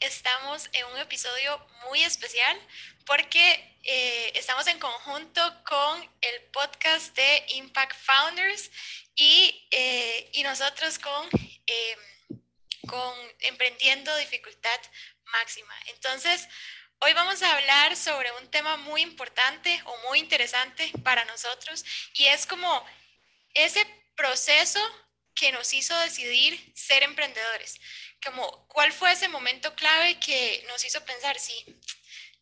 estamos en un episodio muy especial porque eh, estamos en conjunto con el podcast de Impact Founders y, eh, y nosotros con, em, con Emprendiendo Dificultad Máxima. Entonces, hoy vamos a hablar sobre un tema muy importante o muy interesante para nosotros y es como ese proceso que nos hizo decidir ser emprendedores como cuál fue ese momento clave que nos hizo pensar, sí,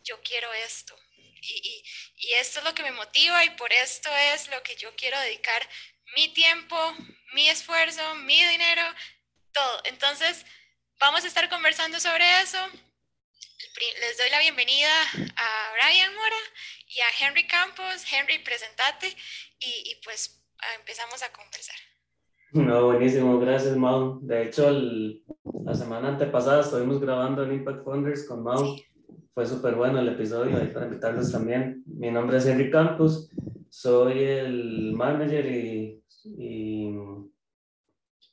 yo quiero esto. Y, y, esto es lo que me motiva y por esto es lo que yo quiero dedicar mi tiempo, mi esfuerzo, mi dinero, todo. Entonces, vamos a estar conversando sobre eso. Les doy la bienvenida a Brian Mora y a Henry Campos. Henry, presentate y, y pues empezamos a conversar. No, buenísimo, gracias Mau. De hecho, la semana antepasada estuvimos grabando el Impact Funders con Mau. Fue súper bueno el episodio, ahí para invitarlos también. Mi nombre es Henry Campos, soy el manager y, y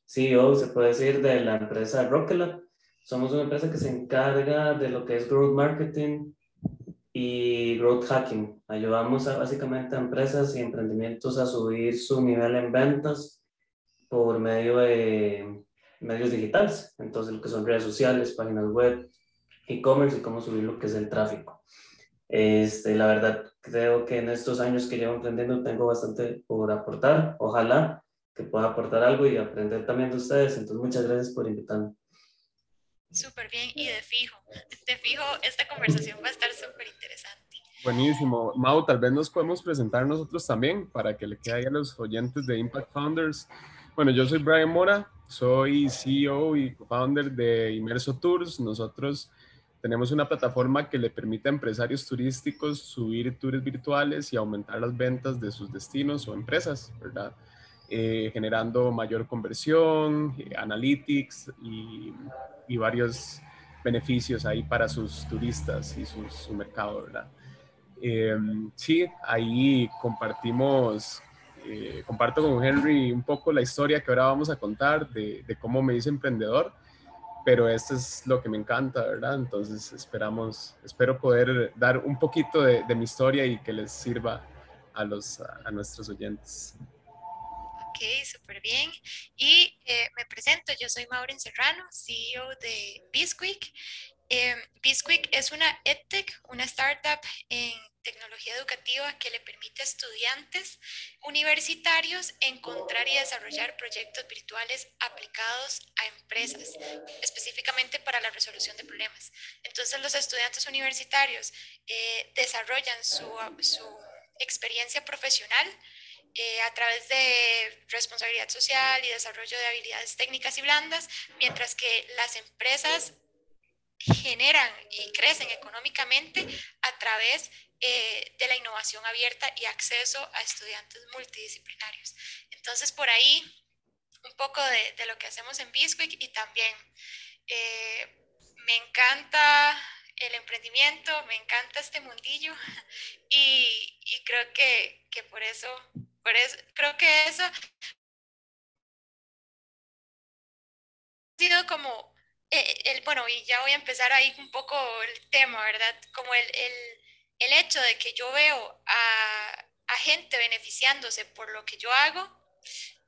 CEO, se puede decir, de la empresa Rocket Somos una empresa que se encarga de lo que es growth marketing y growth hacking. Ayudamos a, básicamente a empresas y emprendimientos a subir su nivel en ventas por medio de medios digitales, entonces lo que son redes sociales, páginas web, e-commerce y cómo subir lo que es el tráfico. Este, la verdad, creo que en estos años que llevo emprendiendo tengo bastante por aportar. Ojalá que pueda aportar algo y aprender también de ustedes. Entonces, muchas gracias por invitarme. Súper bien y de fijo, de fijo, esta conversación va a estar súper interesante. Buenísimo. Mau, tal vez nos podemos presentar nosotros también para que le quede a los oyentes de Impact Founders bueno, yo soy Brian Mora, soy CEO y founder de Inmerso Tours. Nosotros tenemos una plataforma que le permite a empresarios turísticos subir tours virtuales y aumentar las ventas de sus destinos o empresas, ¿verdad? Eh, generando mayor conversión, eh, analytics y, varios beneficios ahí para sus turistas y su mercado, ¿verdad? Eh, sí, ahí compartimos eh, comparto con Henry un poco la historia que ahora vamos a contar de, cómo me hice emprendedor, pero esto es lo que me encanta, ¿verdad? Entonces esperamos, espero poder dar un poquito de, mi historia y que les sirva a, los, a, nuestros oyentes. Ok, súper bien. Y eh, me presento, yo soy Maureen Serrano, CEO de Bisquick. Eh, Bisquick es una EdTech, una startup en tecnología educativa que le permite a estudiantes universitarios encontrar y desarrollar proyectos virtuales aplicados a empresas, específicamente para la resolución de problemas. Entonces los estudiantes universitarios eh, desarrollan su, experiencia profesional eh, a través de responsabilidad social y desarrollo de habilidades técnicas y blandas, mientras que las empresas generan y crecen económicamente a través eh, de la innovación abierta y acceso a estudiantes multidisciplinarios. Entonces, por ahí, un poco de, lo que hacemos en Bisquick y también eh, me encanta el emprendimiento, me encanta este mundillo y, creo que, por eso, por eso, creo que eso ha sido como eh, el, bueno, y ya voy a empezar ahí un poco el tema, ¿verdad? Como el hecho de que yo veo a, gente beneficiándose por lo que yo hago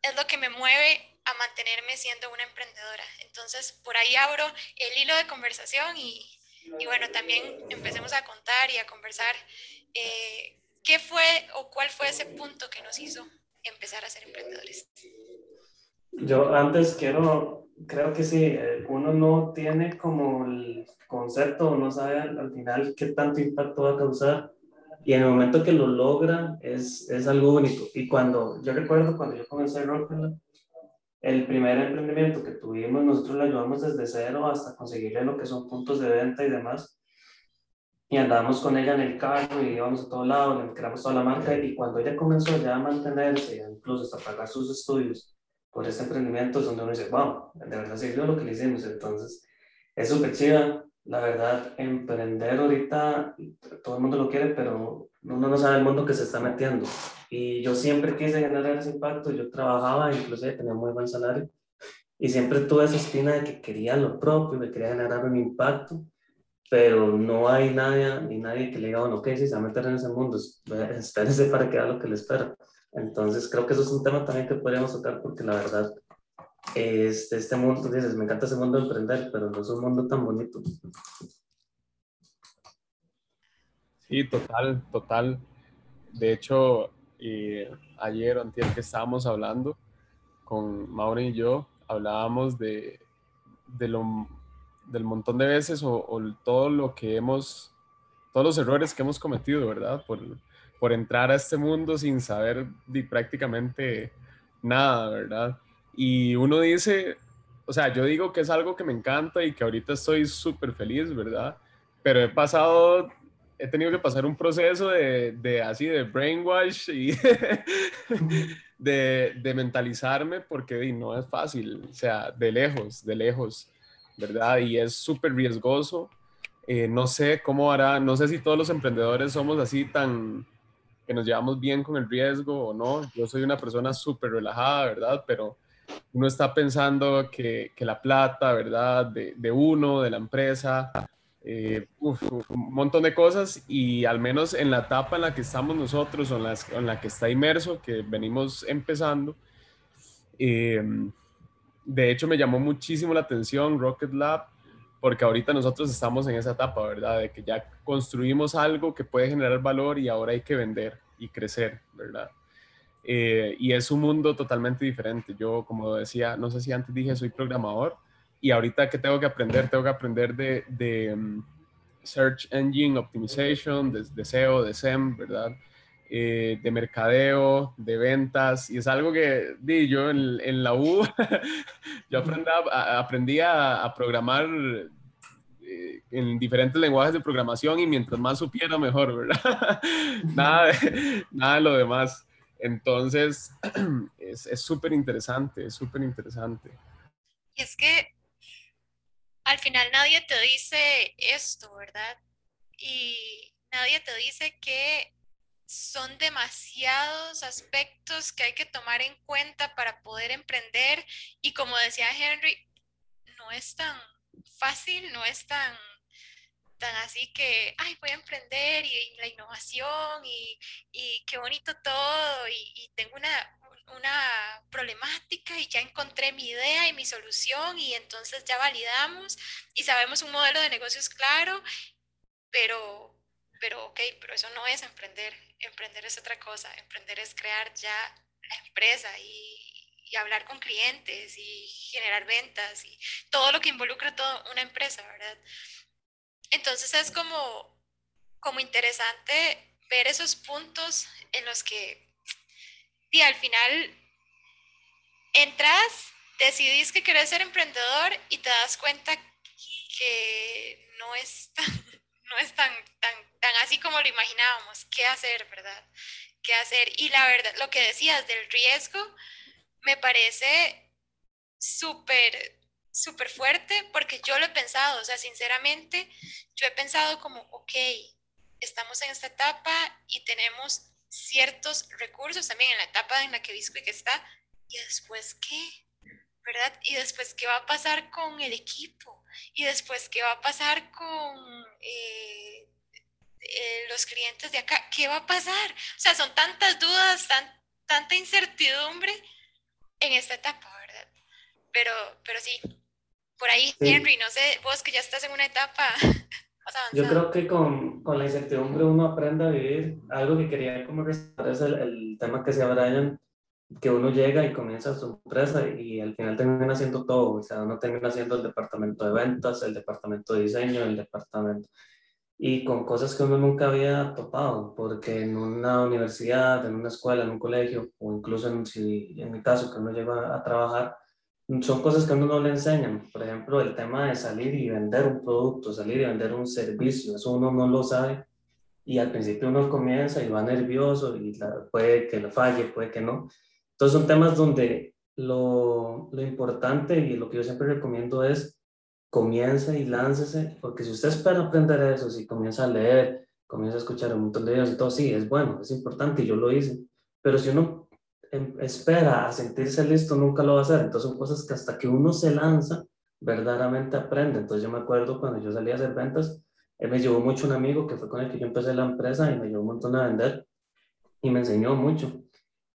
es lo que me mueve a mantenerme siendo una emprendedora. Entonces, por ahí abro el hilo de conversación y, bueno, también empecemos a contar y a conversar eh, qué fue o cuál fue ese punto que nos hizo empezar a ser emprendedores. Yo antes quiero, creo que sí, eh, uno no tiene como el concepto, no sabe al, final qué tanto impacto va a causar y en el momento que lo logra es, es algo único. Y cuando, yo recuerdo cuando yo comencé Rockefeller, el primer emprendimiento que tuvimos, nosotros lo ayudamos desde cero hasta conseguirle lo que son puntos de venta y demás. Y andábamos con ella en el carro y íbamos a todo lado, le creamos toda la marca y cuando ella comenzó ya a mantenerse, incluso hasta pagar sus estudios, por este emprendimiento es donde uno dice, wow, de verdad sirvió lo que le hicimos. Entonces, es súper chida. La verdad, emprender ahorita, todo el mundo lo quiere, pero uno no sabe el mundo que se está metiendo. Y yo siempre quise generar ese impacto. Yo trabajaba, incluso tenía muy buen salario. y siempre tuve esa espina de que quería lo propio, que quería generar un impacto, pero no hay nadie, ni nadie que le diga, bueno, ok, si se va a meter en ese mundo, espérese para que haga lo que le espera. Entonces creo que eso es un tema también que podríamos tocar porque la verdad, este, este mundo, dices, me encanta ese mundo de emprender, pero no es un mundo tan bonito. Sí, total, total. De hecho, ayer o que estábamos hablando con Maureen y yo, hablábamos de, de lo, del montón de veces o, todo lo que hemos, todos los errores que hemos cometido, ¿verdad? Por, por entrar a este mundo sin saber prácticamente nada, ¿verdad? Y uno dice, o sea, yo digo que es algo que me encanta y que ahorita estoy súper feliz, ¿verdad? Pero he pasado he tenido que pasar un proceso de, de así de brainwash y de, de, mentalizarme porque no es fácil, o sea, de lejos, de lejos, ¿verdad? Y es súper riesgoso. Eh, no sé cómo hará, no sé si todos los emprendedores somos así tan que nos llevamos bien con el riesgo o no. Yo soy una persona súper relajada, ¿verdad? Pero uno está pensando que, que la plata, ¿verdad? De, de uno, de la empresa, eh, un montón de cosas y al menos en la etapa en la que estamos nosotros o en la, que está inmerso, que venimos empezando, em, de hecho me llamó muchísimo la atención Rocket Lab porque ahorita nosotros estamos en esa etapa, ¿verdad? De que ya construimos algo que puede generar valor y ahora hay que vender y crecer, ¿verdad? Eh, y es un mundo totalmente diferente. Yo, como decía, no sé si antes dije, soy programador, y ahorita que tengo que aprender, tengo que aprender de, de mm, Search Engine Optimization, de, SEO, de SEM, ¿verdad? Eh, de mercadeo, de ventas, y es algo que di, yo en, en la U, yo aprendí a, aprendí a, programar eh, en diferentes lenguajes de programación y mientras más supiera, mejor, ¿verdad? nada, de, nada de lo demás. Entonces, es súper interesante, es súper interesante. Y es que al final nadie te dice esto, ¿verdad? Y nadie te dice que son demasiados aspectos que hay que tomar en cuenta para poder emprender y como decía Henry, no es tan fácil, no es tan, tan así que, ay, voy a emprender y, la innovación y, qué bonito todo y tengo una, una problemática y ya encontré mi idea y mi solución y entonces ya validamos y sabemos un modelo de negocios claro, pero, pero ok, pero eso no es emprender. Emprender es otra cosa. Emprender es crear ya la empresa y, y hablar con clientes y generar ventas y todo lo que involucra toda una empresa, ¿verdad? Entonces es como, como interesante ver esos puntos en los que y al final entras, decidís que querés ser emprendedor y te das cuenta que no es tan, no es tan, tan, tan así como lo imaginábamos. ¿Qué hacer, verdad? ¿Qué hacer? Y la verdad, lo que decías del riesgo me parece súper, súper fuerte porque yo lo he pensado, o sea, sinceramente, yo he pensado como, ok, estamos en esta etapa y tenemos ciertos recursos también en la etapa en la que Bisquick está. ¿Y después qué? ¿Verdad? ¿Y después qué va a pasar con el equipo? ¿Y después qué va a pasar con eh, eh, los clientes de acá? ¿Qué va a pasar? O sea, son tantas dudas, tan, tanta incertidumbre en esta etapa, ¿verdad? Pero, pero sí, por ahí, Henry, no sé, vos que ya estás en una etapa yo creo que con, con, la incertidumbre uno aprende a vivir. Algo que quería como rescatar es el, el, tema que decía Brian, que uno llega y comienza su empresa y al final termina haciendo todo. O sea, uno termina haciendo el departamento de ventas, el departamento de diseño, el departamento... Y con cosas que uno nunca había topado, porque en una universidad, en una escuela, en un colegio, o incluso en, si, en mi caso, que uno llega a trabajar, son cosas que a uno no le enseñan. Por ejemplo, el tema de salir y vender un producto, salir y vender un servicio, eso uno no lo sabe. Y al principio uno comienza y va nervioso y puede que lo falle, puede que no. Entonces son temas donde lo, lo importante y lo que yo siempre recomiendo es comience y láncese, porque si usted espera aprender eso, si comienza a leer, comienza a escuchar un montón de videos y todo, sí, es bueno, es importante y yo lo hice. Pero si uno espera a sentirse listo, nunca lo va a hacer. Entonces son cosas que hasta que uno se lanza, verdaderamente aprende. Entonces yo me acuerdo cuando yo salía a hacer ventas, él me llevó mucho un amigo que fue con el que yo empecé la empresa y me llevó un montón a vender y me enseñó mucho.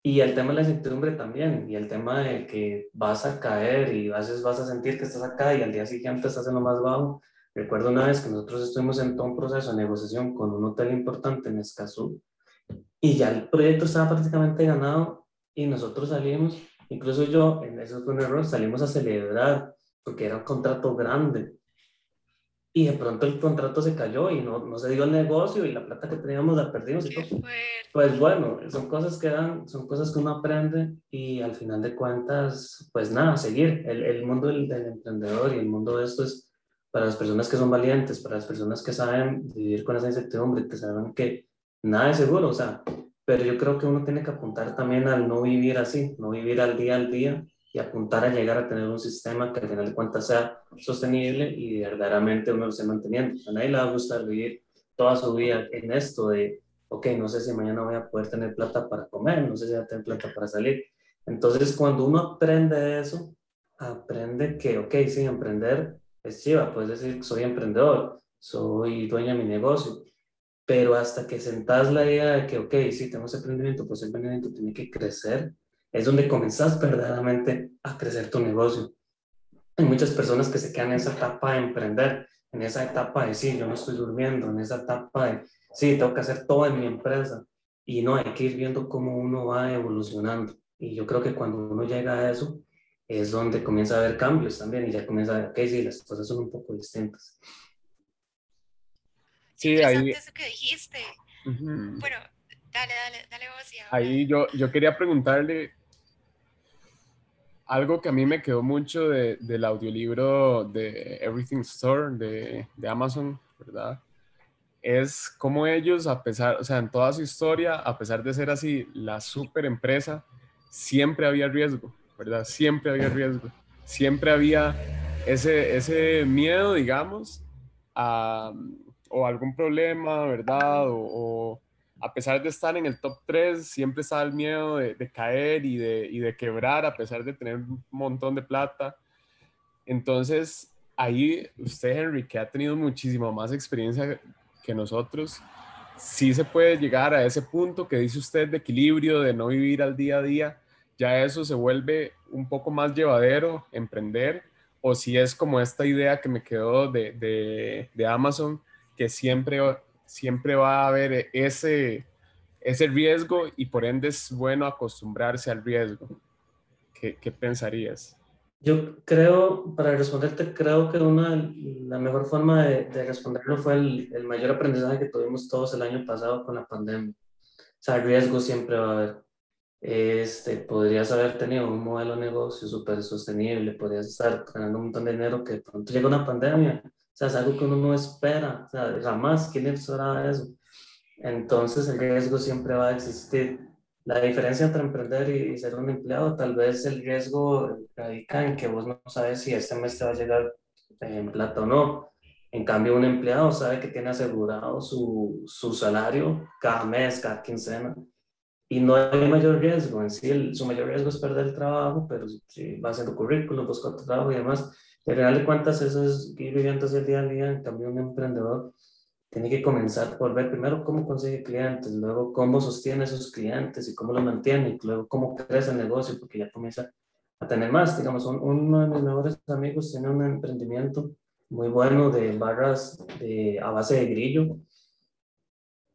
Y el tema de la incertidumbre también, y el tema de que vas a caer y a veces vas a sentir que estás acá y al día siguiente estás en lo más bajo. Recuerdo una vez que nosotros estuvimos en todo un proceso de negociación con un hotel importante en Escazú y ya el proyecto estaba prácticamente ganado y nosotros salimos, incluso yo, en eso fue un error, salimos a celebrar porque era un contrato grande y de pronto el contrato se cayó y no, no se dio el negocio y la plata que teníamos la perdimos. Y todo. Pues bueno, son cosas que dan, son cosas que uno aprende y al final de cuentas, pues nada, seguir. El, el mundo del, del, emprendedor y el mundo de esto es para las personas que son valientes, para las personas que saben vivir con esa incertidumbre, que saben que nada es seguro, o sea, pero yo creo que uno tiene que apuntar también al no vivir así, no vivir al día al día y apuntar a llegar a tener un sistema que al final de cuentas sea sostenible y verdaderamente uno lo esté manteniendo. A nadie le va a gustar vivir toda su vida en esto de, ok, no sé si mañana voy a poder tener plata para comer, no sé si voy a tener plata para salir. Entonces, cuando uno aprende eso, aprende que, ok, sí, emprender es chiva, puedes decir, soy emprendedor, soy dueña de mi negocio, pero hasta que sentás la idea de que, ok, sí, tengo ese emprendimiento, pues el emprendimiento tiene que crecer es donde comenzás verdaderamente a crecer tu negocio. Hay muchas personas que se quedan en esa etapa de emprender, en esa etapa de sí, yo no estoy durmiendo, en esa etapa de sí, tengo que hacer todo en mi empresa. Y no, hay que ir viendo cómo uno va evolucionando. Y yo creo que cuando uno llega a eso, es donde comienza a haber cambios también y ya comienza a ver, ok, sí, las cosas son un poco distintas. Sí, ahí... Eso que dijiste. Bueno, dale, dale, dale vos. Ahí yo, yo quería preguntarle, algo que a mí me quedó mucho de, del audiolibro de Everything Store de, de, Amazon, ¿verdad? Es como ellos, a pesar, o sea, en toda su historia, a pesar de ser así la super empresa, siempre había riesgo, ¿verdad? Siempre había riesgo. Siempre había ese, ese miedo, digamos, a, o algún problema, ¿verdad? o a pesar de estar en el top 3, siempre estaba el miedo de, caer y de, y de, quebrar, a pesar de tener un montón de plata. Entonces, ahí usted, Henry, que ha tenido muchísima más experiencia que nosotros, sí se puede llegar a ese punto que dice usted de equilibrio, de no vivir al día a día, ya eso se vuelve un poco más llevadero, emprender, o si es como esta idea que me quedó de, de Amazon, que siempre siempre va a haber ese, ese riesgo y por ende es bueno acostumbrarse al riesgo. ¿Qué, qué pensarías? Yo creo, para responderte, creo que una, la mejor forma de, de responderlo fue el, el, mayor aprendizaje que tuvimos todos el año pasado con la pandemia. O sea, riesgo siempre va a haber. Este, podrías haber tenido un modelo de negocio súper sostenible, podrías estar ganando un montón de dinero que de pronto llega una pandemia o sea, es algo que uno no espera, o sea, jamás, ¿quién esperaba eso? Entonces el riesgo siempre va a existir. La diferencia entre emprender y, ser un empleado, tal vez el riesgo radica en que vos no sabes si este mes te va a llegar en plata o no. En cambio, un empleado sabe que tiene asegurado su, su salario cada mes, cada quincena. Y no hay mayor riesgo. En sí, su mayor riesgo es perder el trabajo, pero si va haciendo currículum, busca otro trabajo y demás, al final de cuentas, eso es ir viviendo el día a día. Cambio, un emprendedor tiene que comenzar por ver primero cómo consigue clientes, luego cómo sostiene a esos clientes y cómo los mantiene, y luego cómo crece el negocio, porque ya comienza a tener más. Digamos, uno de mis mejores amigos tiene un emprendimiento muy bueno de barras de, a base de grillo.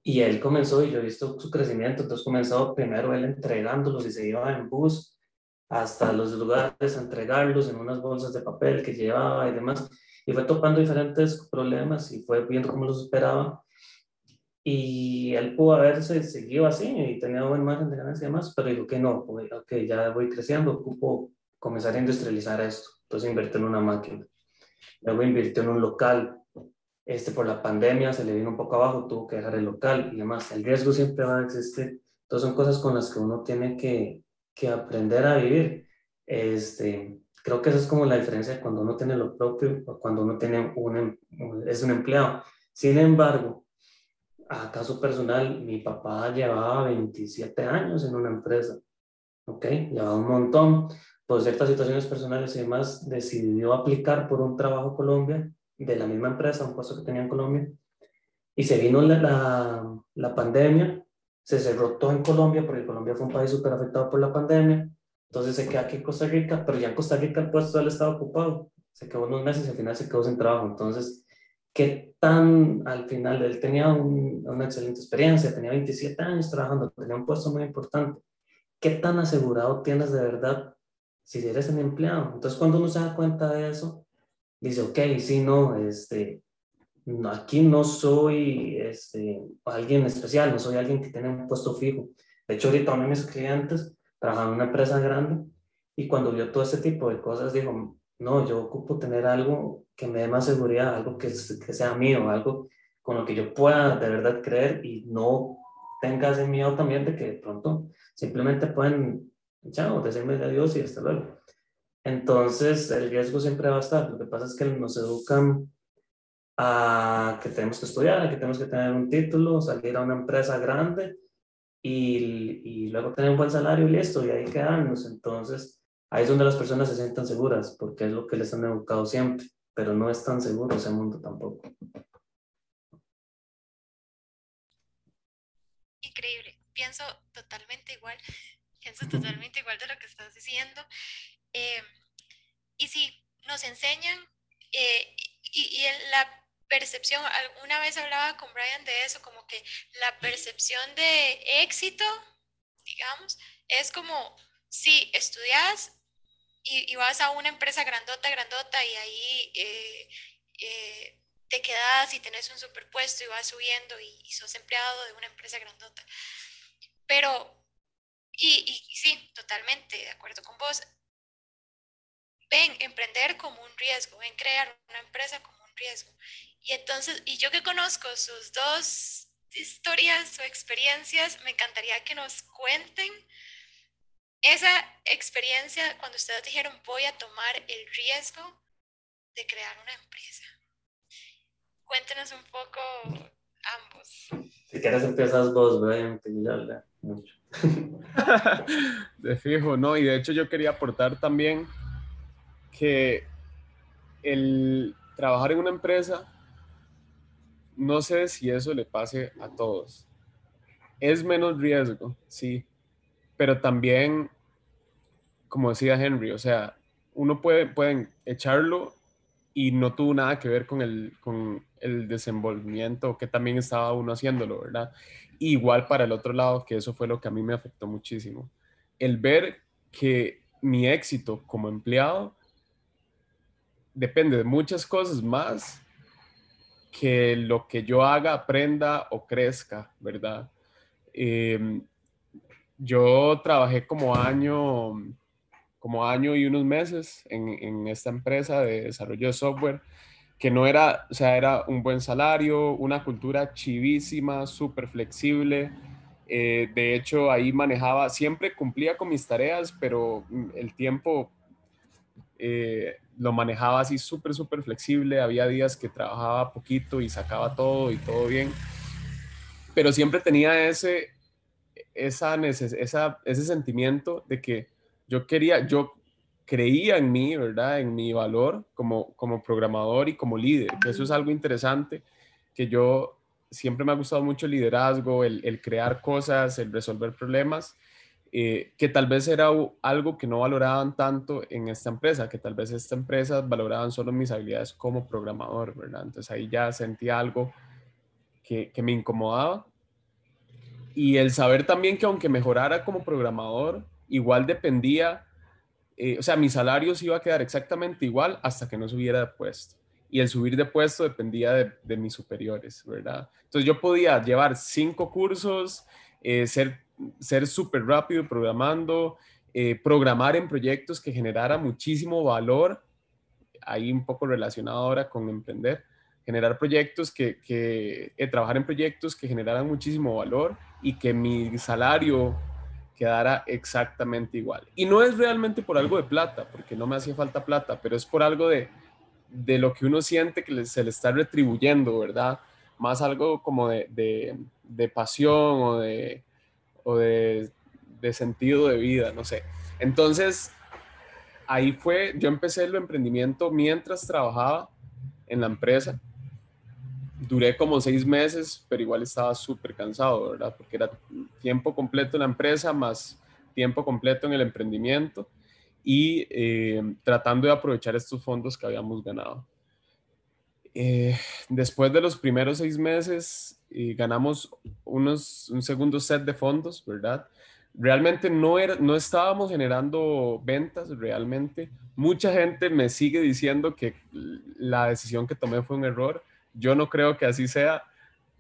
Y él comenzó, y yo he visto su crecimiento, entonces comenzó primero él entregándolos y se iba en bus hasta los lugares a entregarlos en unas bolsas de papel que llevaba y demás. Y fue topando diferentes problemas y fue viendo cómo los esperaba. Y él pudo haberse seguido así y tenía buen margen de ganancia y demás, pero dijo que no, ok, ya voy creciendo, ocupo comenzar a industrializar esto. Entonces invirtió en una máquina. Luego invirtió en un local. Este por la pandemia se le vino un poco abajo, tuvo que dejar el local y demás. El riesgo siempre va a existir. Entonces son cosas con las que uno tiene que, que aprender a vivir. Este, creo que esa es como la diferencia cuando uno tiene lo propio o cuando uno tiene un, em, es un empleado. Sin embargo, a caso personal, mi papá llevaba 27 años en una empresa. ok, llevaba un montón, por ciertas situaciones personales y demás, decidió aplicar por un trabajo Colombia, de la misma empresa, un puesto que tenía en Colombia, y se vino la, la pandemia, se cerró todo en Colombia, porque Colombia fue un país súper afectado por la pandemia, entonces se queda aquí en Costa Rica, pero ya en Costa Rica el puesto del estaba ocupado, se quedó unos meses y al final se quedó sin trabajo, entonces qué tan al final, él tenía una excelente experiencia, tenía 27 años trabajando, tenía un puesto muy importante, qué tan asegurado tienes de verdad si eres un empleado. Entonces cuando uno se da cuenta de eso, dice, ok, sí, no, este, aquí no soy este, alguien especial, no soy alguien que tiene un puesto fijo. De hecho, ahorita uno de mis clientes trabaja en una empresa grande y cuando vio todo ese tipo de cosas, dijo, no, yo ocupo tener algo que me dé más seguridad, algo que, que sea mío, algo con lo que yo pueda de verdad creer y no tenga ese miedo también de que de pronto simplemente pueden, chao, decirme adiós y hasta luego. Entonces, el riesgo siempre va a estar. Lo que pasa es que nos educan a que tenemos que estudiar, a que tenemos que tener un título, salir a una empresa grande y, y luego tener un buen salario y listo, y ahí quedarnos. Entonces, Ahí es donde las personas se sientan seguras, porque es lo que les han educado siempre, pero no es tan seguro ese mundo tampoco. Increíble, pienso totalmente igual, pienso totalmente igual de lo que estás diciendo. Eh, y sí, nos enseñan, eh, y, y la percepción, alguna vez hablaba con Brian de eso, como que la percepción de éxito, digamos, es como, si estudias y, vas a una empresa grandota, grandota y ahí eh, eh, te quedas y tenés un superpuesto y vas subiendo y, sos empleado de una empresa grandota. Pero, y, y sí, totalmente de acuerdo con vos. Ven, emprender como un riesgo, ven, crear una empresa como un riesgo. Y entonces, y yo que conozco sus dos historias o experiencias, me encantaría que nos cuenten esa experiencia cuando ustedes dijeron voy a tomar el riesgo de crear una empresa. Cuéntenos un poco ambos. Si quieres empiezas vos, Brian, que yo mucho. de fijo, ¿no? Y de hecho yo quería aportar también que el trabajar en una empresa, no sé si eso le pase a todos. Es menos riesgo, sí, pero también, como decía Henry, o sea, uno puede pueden echarlo y no tuvo nada que ver con el, con el desenvolvimiento que también estaba uno haciéndolo, ¿verdad? Igual para el otro lado, que eso fue lo que a mí me afectó muchísimo. El ver que mi éxito como empleado depende de muchas cosas más que lo que yo haga, aprenda o crezca, ¿verdad? Eh, yo trabajé como año, como año y unos meses en, esta empresa de desarrollo de software, que no era, o sea, era un buen salario, una cultura chivísima, súper flexible. Eh, de hecho, ahí manejaba, siempre cumplía con mis tareas, pero el tiempo eh, lo manejaba así súper, súper flexible. Había días que trabajaba poquito y sacaba todo y todo bien. Pero siempre tenía ese, ese sentimiento de que yo quería, yo creía en mí, ¿verdad? En mi valor como, como programador y como líder, eso es algo interesante, que yo siempre me ha gustado mucho el liderazgo, el, crear cosas, el resolver problemas, eh, que tal vez era algo que no valoraban tanto en esta empresa, que tal vez esta empresa valoraban solo mis habilidades como programador, ¿verdad? Entonces ahí ya sentía algo que, me incomodaba y el saber también que aunque mejorara como programador, igual dependía, eh, o sea, mi salario se iba a quedar exactamente igual hasta que no subiera de puesto. Y el subir de puesto dependía de, mis superiores, ¿verdad? Entonces yo podía llevar cinco cursos, eh, ser ser súper rápido programando, eh, programar en proyectos que generara muchísimo valor, ahí un poco relacionado ahora con emprender, generar proyectos que, que eh, trabajar en proyectos que generaran muchísimo valor y que mi salario quedara exactamente igual. Y no es realmente por algo de plata, porque no me hacía falta plata, pero es por algo de, de lo que uno siente que se le está retribuyendo, ¿verdad? Más algo como de, de, de pasión o de, o de, sentido de vida, no sé. Entonces, ahí fue, yo empecé el emprendimiento mientras trabajaba en la empresa. Duré como seis meses, pero igual estaba súper cansado, ¿verdad? Porque era tiempo completo en la empresa más tiempo completo en el emprendimiento y eh, tratando de aprovechar estos fondos que habíamos ganado. Eh, después de los primeros seis meses, eh, ganamos unos, un segundo set de fondos, ¿verdad? Realmente no, era, no estábamos generando ventas, realmente. Mucha gente me sigue diciendo que la decisión que tomé fue un error. Yo no creo que así sea,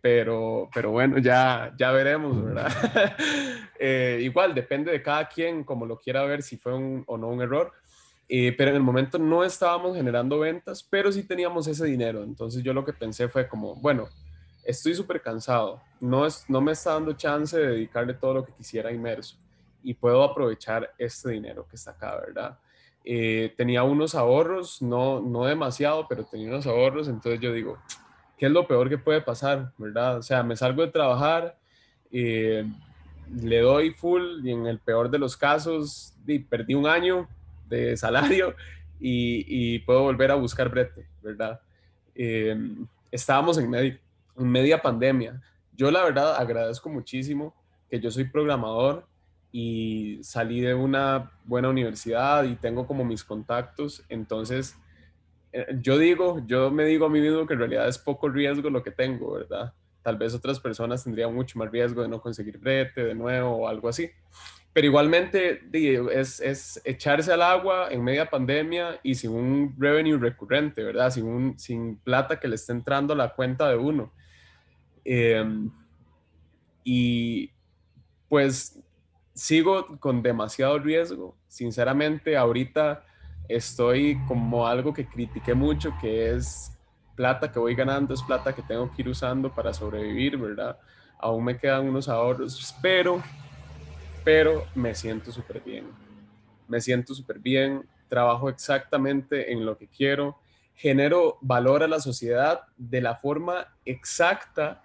pero, pero bueno, ya, ya veremos, ¿verdad? Eh, igual, depende de cada quien, como lo quiera ver, si fue un, o no un error. Eh, pero en el momento no estábamos generando ventas, pero sí teníamos ese dinero. Entonces yo lo que pensé fue como, bueno, estoy súper cansado, no, es, no me está dando chance de dedicarle todo lo que quisiera a Inmerso y puedo aprovechar este dinero que está acá, ¿verdad? Eh, tenía unos ahorros, no, no demasiado, pero tenía unos ahorros, entonces yo digo, ¿qué es lo peor que puede pasar, verdad? O sea, me salgo de trabajar, eh, le doy full y en el peor de los casos perdí un año, de salario y, puedo volver a buscar brete, ¿verdad? Em, estábamos en, en media pandemia. Yo la verdad agradezco muchísimo que yo soy programador y salí de una buena universidad y tengo como mis contactos, entonces eh, yo digo, yo me digo a mí mismo que en realidad es poco riesgo lo que tengo, ¿verdad? Tal vez otras personas tendrían mucho más riesgo de no conseguir brete de nuevo o algo así. Pero igualmente es, es, echarse al agua en media pandemia y sin un revenue recurrente, ¿verdad? Sin, sin plata que le esté entrando a la cuenta de uno. Em, y pues sigo con demasiado riesgo. Sinceramente, ahorita estoy como algo que critiqué mucho, que es plata que voy ganando, es plata que tengo que ir usando para sobrevivir, ¿verdad? Aún me quedan unos ahorros, pero pero me siento súper bien. Me siento súper bien, trabajo exactamente en lo que quiero, genero valor a la sociedad de la forma exacta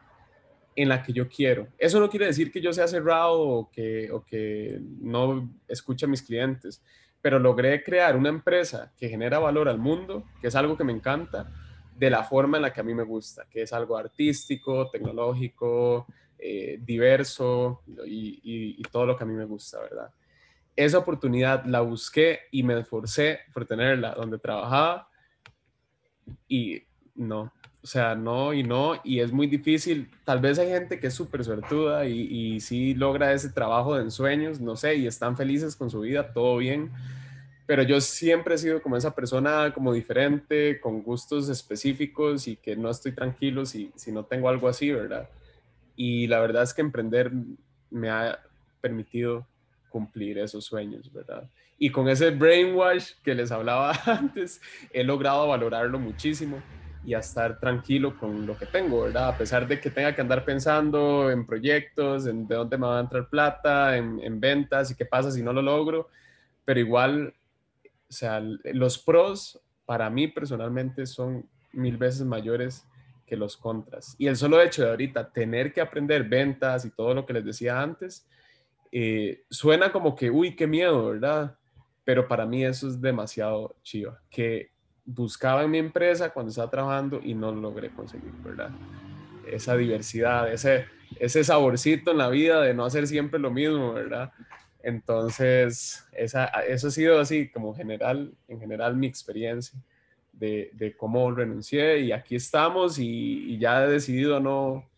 en la que yo quiero. Eso no quiere decir que yo sea cerrado o que, o que no escuche a mis clientes, pero logré crear una empresa que genera valor al mundo, que es algo que me encanta, de la forma en la que a mí me gusta, que es algo artístico, tecnológico, eh, diverso y, todo lo que a mí me gusta, ¿verdad? Esa oportunidad la busqué y me esforcé por tenerla donde trabajaba y no, o sea, no y no, y es muy difícil. Tal vez hay gente que es súper suertuda y, y sí logra ese trabajo de ensueños, no sé, y están felices con su vida, todo bien. Pero yo siempre he sido como esa persona como diferente, con gustos específicos y que no estoy tranquilo si, si no tengo algo así, ¿verdad? Y la verdad es que emprender me ha permitido cumplir esos sueños, ¿verdad? Y con ese brainwash que les hablaba antes, he logrado valorarlo muchísimo y a estar tranquilo con lo que tengo, ¿verdad? A pesar de que tenga que andar pensando en proyectos, en de dónde me va a entrar plata, en, en ventas y qué pasa si no lo logro, pero igual, o sea, los pros para mí personalmente son mil veces mayores que los contras. Y el solo hecho de ahorita tener que aprender ventas y todo lo que les decía antes, eh, suena como que, uy, qué miedo, ¿verdad? Pero para mí eso es demasiado chido, que buscaba en mi empresa cuando estaba trabajando y no logré conseguir, ¿verdad? Esa diversidad, ese, ese saborcito en la vida de no hacer siempre lo mismo, ¿verdad? Entonces, esa, eso ha sido así como general, en general mi experiencia de, cómo renuncié y aquí estamos y, ya he decidido no,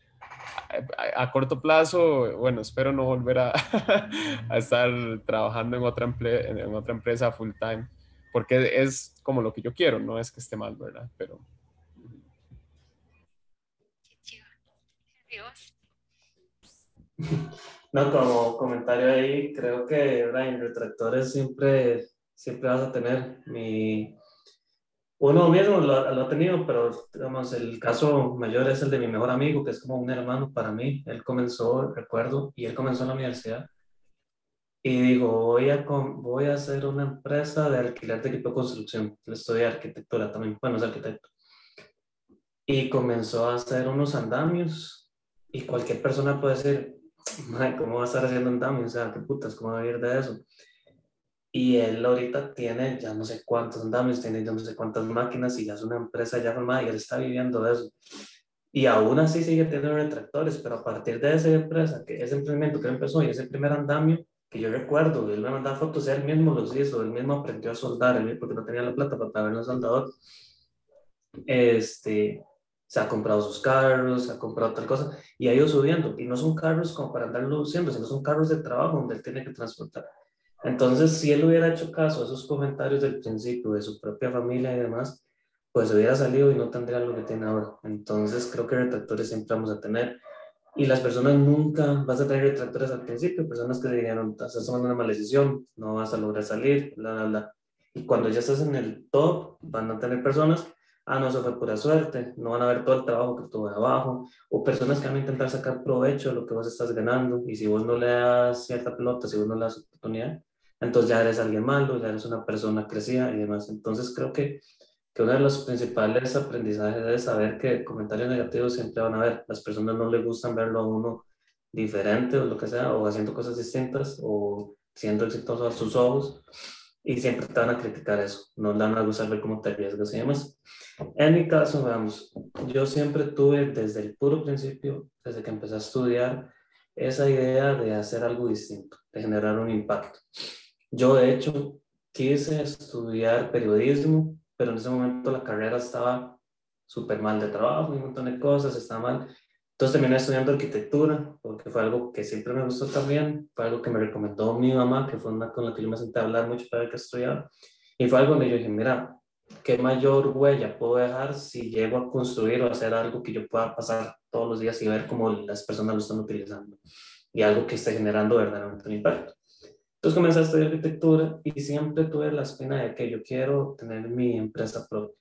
a, corto plazo, bueno, espero no volver a, estar trabajando en otra, en otra empresa full time, porque es como lo que yo quiero, no es que esté mal, ¿verdad? Pero... No, como comentario ahí, creo que en retractores siempre, siempre vas a tener mi, uno mismo lo, ha tenido, pero digamos, el caso mayor es el de mi mejor amigo, que es como un hermano para mí. Él comenzó, recuerdo, y él comenzó en la universidad. Y dijo, voy a, voy a hacer una empresa de alquiler de equipo de construcción. Él estudia arquitectura también, bueno, es arquitecto. Y comenzó a hacer unos andamios y cualquier persona puede decir, ¿cómo va a estar haciendo andamio? O sea, ¿qué putas? ¿Cómo va a vivir de eso? Y él ahorita tiene ya no sé cuántos andamios, tiene ya no sé cuántas máquinas y ya es una empresa ya formada y él está viviendo de eso. Y aún así sigue teniendo retractores, pero a partir de esa empresa, que ese emprendimiento que empezó y ese primer andamio, que yo recuerdo, él me mandaba fotos, él mismo los hizo, él mismo aprendió a soldar, él, porque no tenía la plata para pagar un soldador. Este, se ha comprado sus carros, se ha comprado tal cosa, y ha ido subiendo. Y no son carros como para andar luciendo, sino son carros de trabajo donde él tiene que transportar. Entonces, si él hubiera hecho caso a esos comentarios del principio, de su propia familia y demás, pues hubiera salido y no tendría lo que tiene ahora. Entonces, creo que retractores siempre vamos a tener. Y las personas nunca vas a tener retractores al principio, personas que dijeron, estás tomando una mala decisión, no vas a lograr salir, bla, bla, bla. Y cuando ya estás en el top, van a tener personas ah, no, eso fue pura suerte, no van a ver todo el trabajo que tuve abajo, o personas que van a intentar sacar provecho de lo que vos estás ganando, y si vos no le das cierta pelota, si vos no le das oportunidad, entonces ya eres alguien malo, ya eres una persona crecida y demás. Entonces creo que, que uno de los principales aprendizajes es saber que comentarios negativos siempre van a haber, las personas no les gustan verlo a uno diferente o lo que sea, o haciendo cosas distintas, o siendo exitoso a sus ojos, y siempre te van a criticar eso, no le van a gustar ver cómo te arriesgas y demás. En mi caso, vamos, yo siempre tuve desde el puro principio, desde que empecé a estudiar, esa idea de hacer algo distinto, de generar un impacto. Yo, de hecho, quise estudiar periodismo, pero en ese momento la carrera estaba súper mal de trabajo, un montón de cosas, estaba mal. Entonces terminé estudiando arquitectura, porque fue algo que siempre me gustó también, fue algo que me recomendó mi mamá, que fue una con la que yo me senté a hablar mucho para ver qué estudiar. Y fue algo donde yo dije, mira, ¿qué mayor huella puedo dejar si llego a construir o hacer algo que yo pueda pasar todos los días y ver cómo las personas lo están utilizando? Y algo que esté generando verdaderamente un impacto. Entonces comencé a estudiar arquitectura y siempre tuve la espina de que yo quiero tener mi empresa propia.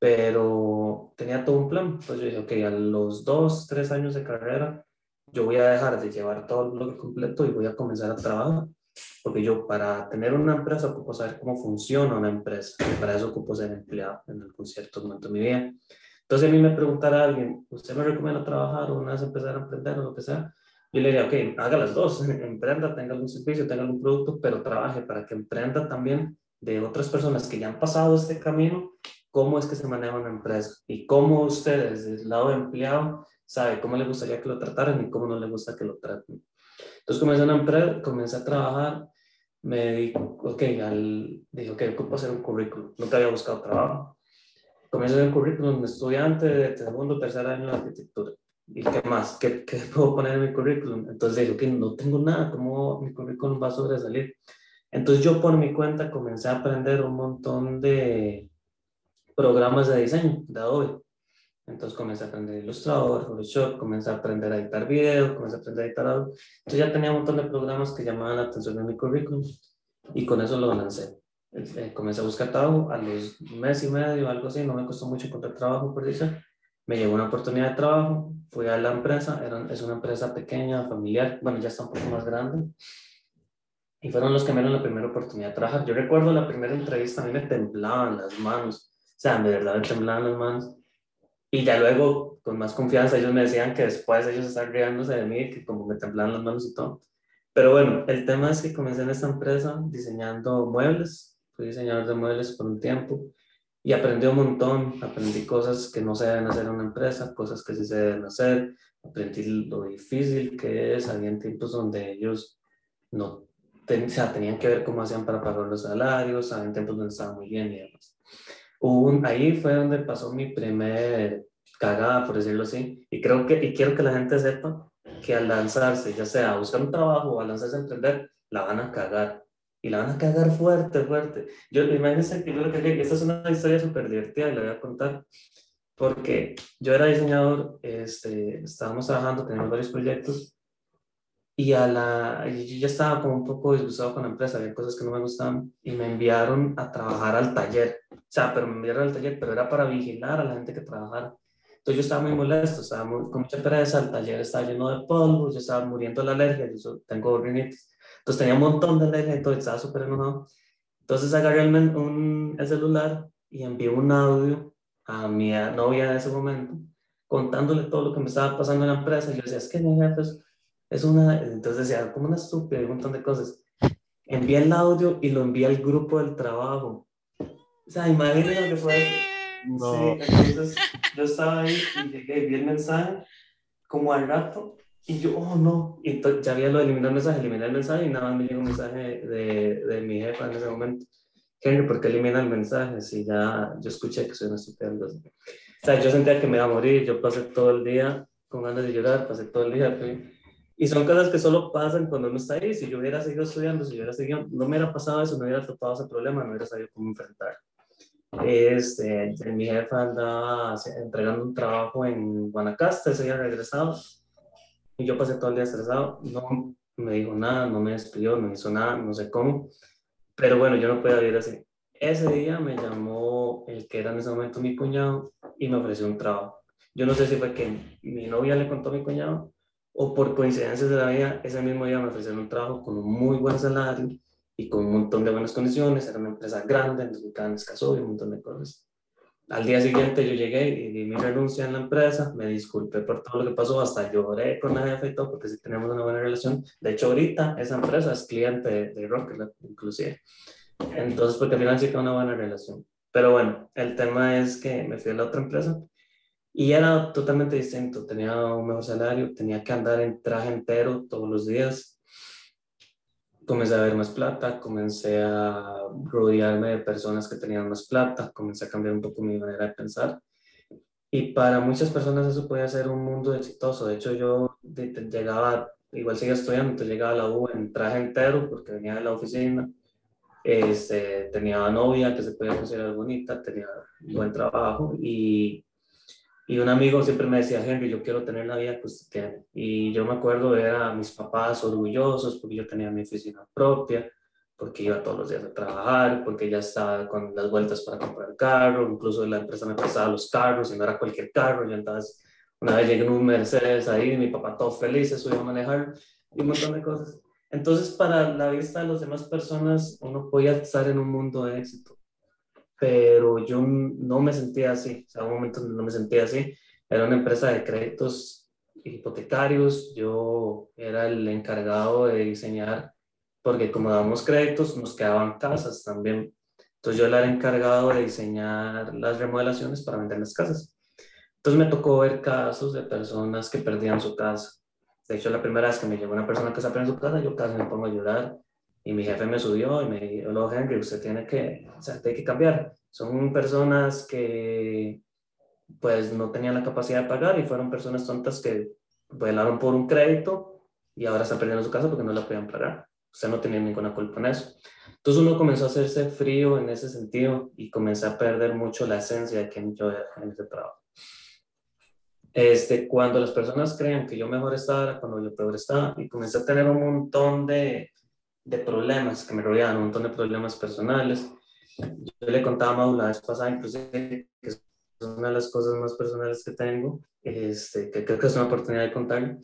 Pero tenía todo un plan. Pues yo dije, ok, a los dos, tres años de carrera, yo voy a dejar de llevar todo el bloque completo y voy a comenzar a trabajar porque yo para tener una empresa ocupo saber cómo funciona una empresa y para eso ocupo ser empleado en algún cierto momento de mi vida. Entonces a mí me preguntara alguien, ¿usted me recomienda trabajar o una vez empezar a emprender o lo que sea? Yo le diría, ok, haga las dos, emprenda, tenga algún servicio, tenga algún producto, pero trabaje para que emprenda también de otras personas que ya han pasado este camino, cómo es que se maneja una empresa y cómo usted desde el lado de empleado sabe cómo le gustaría que lo trataran y cómo no le gusta que lo traten. Entonces comencé a, empresa, comencé a trabajar, me di, ok, al, dije, ok, ocupo hacer un currículum, nunca había buscado trabajo. Comencé a hacer un currículum de estudiante de segundo, tercer año de arquitectura. ¿Y qué más? ¿Qué, ¿Qué, puedo poner en mi currículum? Entonces dije, ok, no tengo nada, ¿cómo mi currículum va a sobresalir? Entonces yo por mi cuenta comencé a aprender un montón de programas de diseño de Adobe. Entonces comencé a aprender Illustrator, Photoshop, comencé a aprender a editar video, comencé a aprender a editar audio. Entonces ya tenía un montón de programas que llamaban la atención en mi currículum y con eso lo lancé. Eh, comencé a buscar trabajo, a los mes y medio, algo así, no me costó mucho encontrar trabajo, por eso me llegó una oportunidad de trabajo, fui a la empresa, era, es una empresa pequeña, familiar, bueno, ya está un poco más grande, y fueron los que me dieron la primera oportunidad de trabajar. Yo recuerdo la primera entrevista, a mí me temblaban las manos, o sea, de verdad me temblaban las manos, y ya luego, con más confianza, ellos me decían que después ellos estaban riéndose de mí, que como me temblaban las manos y todo. Pero bueno, el tema es que comencé en esta empresa diseñando muebles, fui diseñador de muebles por un tiempo y aprendí un montón, aprendí cosas que no se deben hacer en una empresa, cosas que sí se deben hacer, aprendí lo difícil que es, había tiempos donde ellos no o sea, tenían que ver cómo hacían para pagar los salarios, había tiempos donde estaban muy bien y demás un, ahí fue donde pasó mi primer cagada, por decirlo así. Y creo que, y quiero que la gente sepa que al lanzarse, ya sea a buscar un trabajo o a lanzarse a emprender, la van a cagar. Y la van a cagar fuerte, fuerte. Yo, imagínense que yo que esta es una historia súper divertida y la voy a contar. Porque yo era diseñador, este, estábamos trabajando, teníamos varios proyectos y a la, yo ya estaba como un poco disgustado con la empresa, había cosas que no me gustaban y me enviaron a trabajar al taller. O sea, pero me enviaron al taller, pero era para vigilar a la gente que trabajara. Entonces yo estaba muy molesto, estaba muy, con mucha pereza, el taller estaba lleno de polvo, yo estaba muriendo de la alergia, yo tengo rinitis. Entonces tenía un montón de alergia y todo, estaba súper enojado. Entonces agarré el, un, el celular y envié un audio a mi novia en ese momento, contándole todo lo que me estaba pasando en la empresa. Y yo decía, es que mi jefe es una, entonces decía, como una estúpida, un montón de cosas. Envié el audio y lo envié al grupo del trabajo. O sea, imagínense lo que fue eso. Sí, entonces yo estaba ahí y llegué y vi el mensaje como al rato y yo, oh no, y ya había lo eliminado el mensaje, eliminé el mensaje y nada más me llegó un mensaje de, de mi jefa en ese momento. Henry, ¿por qué elimina el mensaje? Si ya yo escuché que soy una estúpida. O sea, yo sentía que me iba a morir, yo pasé todo el día con ganas de llorar, pasé todo el día. Y son cosas que solo pasan cuando uno está ahí. Si yo hubiera seguido estudiando, si yo hubiera seguido, no me hubiera pasado eso, no hubiera topado ese problema, no hubiera sabido cómo enfrentar. Este, mi jefa andaba entregando un trabajo en Guanacaste, se había regresado y yo pasé todo el día estresado. No me dijo nada, no me despidió, no hizo nada, no sé cómo. Pero bueno, yo no podía vivir así. Ese día me llamó el que era en ese momento mi cuñado y me ofreció un trabajo. Yo no sé si fue que mi novia le contó a mi cuñado o por coincidencias de la vida, ese mismo día me ofrecieron un trabajo con un muy buen salario y con un montón de buenas condiciones. Era una empresa grande, me casó y un montón de cosas. Al día siguiente yo llegué y di mi renuncia en la empresa, me disculpé por todo lo que pasó, hasta lloré con la jefa y todo, porque sí tenemos una buena relación. De hecho, ahorita esa empresa es cliente de, de Rocket, inclusive. Entonces, porque al final sí que una buena relación. Pero bueno, el tema es que me fui a la otra empresa y era totalmente distinto. Tenía un mejor salario, tenía que andar en traje entero todos los días. Comencé a ver más plata, comencé a rodearme de personas que tenían más plata, comencé a cambiar un poco mi manera de pensar. Y para muchas personas eso puede ser un mundo exitoso. De hecho, yo llegaba, igual seguía estudiando, llegaba a la U en traje entero porque venía de la oficina este, tenía novia que se podía considerar bonita, tenía buen trabajo y, y, un amigo siempre me decía, Henry, yo quiero tener la vida que usted tiene. Y yo me acuerdo de ver a mis papás orgullosos porque yo tenía mi oficina propia, porque iba todos los días a trabajar, porque ya estaba con las vueltas para comprar carro, incluso la empresa me prestaba los carros y no era cualquier carro, yo entonces una vez llegué en un Mercedes ahí, mi papá todo feliz, se subió a manejar y un montón de cosas. Entonces, para la vista de las demás personas, uno podía estar en un mundo de éxito, pero yo no me sentía así, o sea, un momento no me sentía así. Era una empresa de créditos hipotecarios, yo era el encargado de diseñar, porque como damos créditos, nos quedaban casas también. Entonces yo era el encargado de diseñar las remodelaciones para vender las casas. Entonces me tocó ver casos de personas que perdían su casa de hecho, la primera vez que me llegó una persona que se en su casa, yo casi me pongo a llorar. Y mi jefe me subió y me dijo, Henry, usted tiene que, o sea, tiene que cambiar. Son personas que pues no tenían la capacidad de pagar y fueron personas tontas que velaron por un crédito y ahora están perdiendo su casa porque no la podían pagar. Usted no tenía ninguna culpa en eso. Entonces uno comenzó a hacerse frío en ese sentido y comencé a perder mucho la esencia de quien yo era en ese trabajo. Este, cuando las personas creen que yo mejor estaba, cuando yo peor estaba, y comencé a tener un montón de, de problemas que me rodeaban, un montón de problemas personales. Yo le contaba a Mau la vez pasada, inclusive, que es una de las cosas más personales que tengo, este, que creo que es una oportunidad de contar,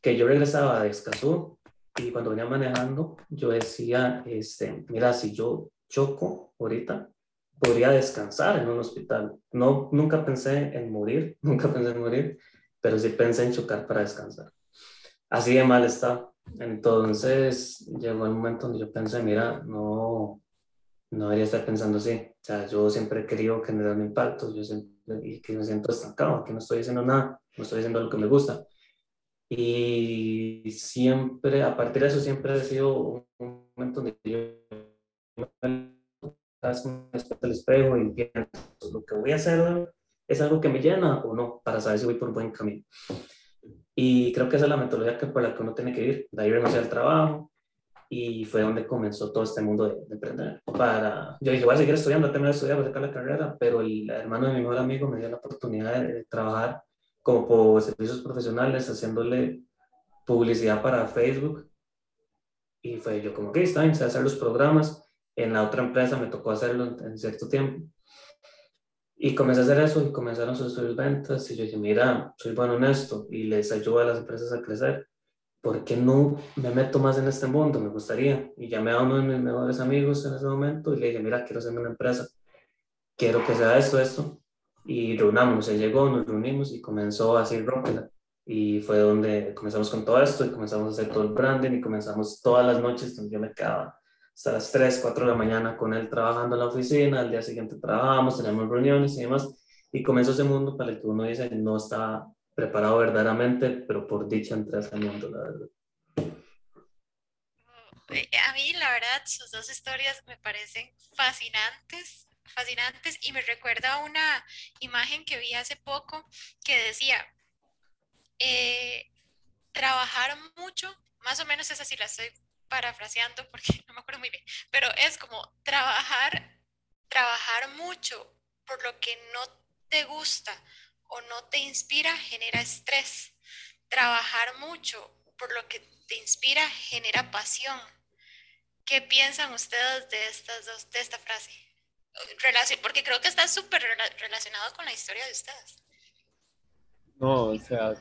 que yo regresaba de Escazú y cuando venía manejando, yo decía, este, mira, si yo choco ahorita, podría descansar en un hospital. No, nunca pensé en morir, nunca pensé en morir, pero sí pensé en chocar para descansar. Así de mal está. Entonces llegó el momento donde yo pensé, mira, no, no debería estar pensando así. O sea, yo siempre he querido generar un impacto, yo siempre, y que me siento estancado, que no estoy haciendo nada, no estoy haciendo lo que me gusta. Y siempre, a partir de eso, siempre ha sido un momento donde yo el espejo y pienso, lo que voy a hacer es algo que me llena o no, para saber si voy por buen camino. Y creo que esa es la metodología que, por la que uno tiene que ir. De ahí renuncié al trabajo y fue donde comenzó todo este mundo de, emprender. Para, yo dije, voy a seguir estudiando, terminar de estudiar, voy a sacar la carrera, pero el hermano de mi mejor amigo me dio la oportunidad de, trabajar como por servicios profesionales, haciéndole publicidad para Facebook. Y fue yo como, que está bien, sé hacer los programas en la otra empresa me tocó hacerlo en, cierto tiempo. Y comencé a hacer eso y comenzaron sus ventas y yo dije, mira, soy bueno en esto y les ayudo a las empresas a crecer. ¿Por qué no me meto más en este mundo? Me gustaría. Y llamé a uno de mis mejores amigos en ese momento y le dije, mira, quiero hacerme una empresa. Quiero que sea esto, esto. Y reunámonos. Él llegó, nos reunimos y comenzó a hacer Rocket. Y fue donde comenzamos con todo esto y comenzamos a hacer todo el branding y comenzamos todas las noches donde yo me quedaba hasta las 3, 4 de la mañana con él trabajando en la oficina, al día siguiente trabajábamos, teníamos reuniones y demás, y comenzó ese mundo para el que uno dice no está preparado verdaderamente, pero por dicha entré a ese mundo, la verdad. A mí, la verdad, sus dos historias me parecen fascinantes, fascinantes, y me recuerda una imagen que vi hace poco que decía, eh, trabajar mucho, más o menos es así, la estoy parafraseando porque no me acuerdo muy bien, pero es como trabajar, trabajar mucho por lo que no te gusta o no te inspira genera estrés. Trabajar mucho por lo que te inspira genera pasión. ¿Qué piensan ustedes de estas dos, de esta frase? Porque creo que está súper relacionado con la historia de ustedes. No, o sea,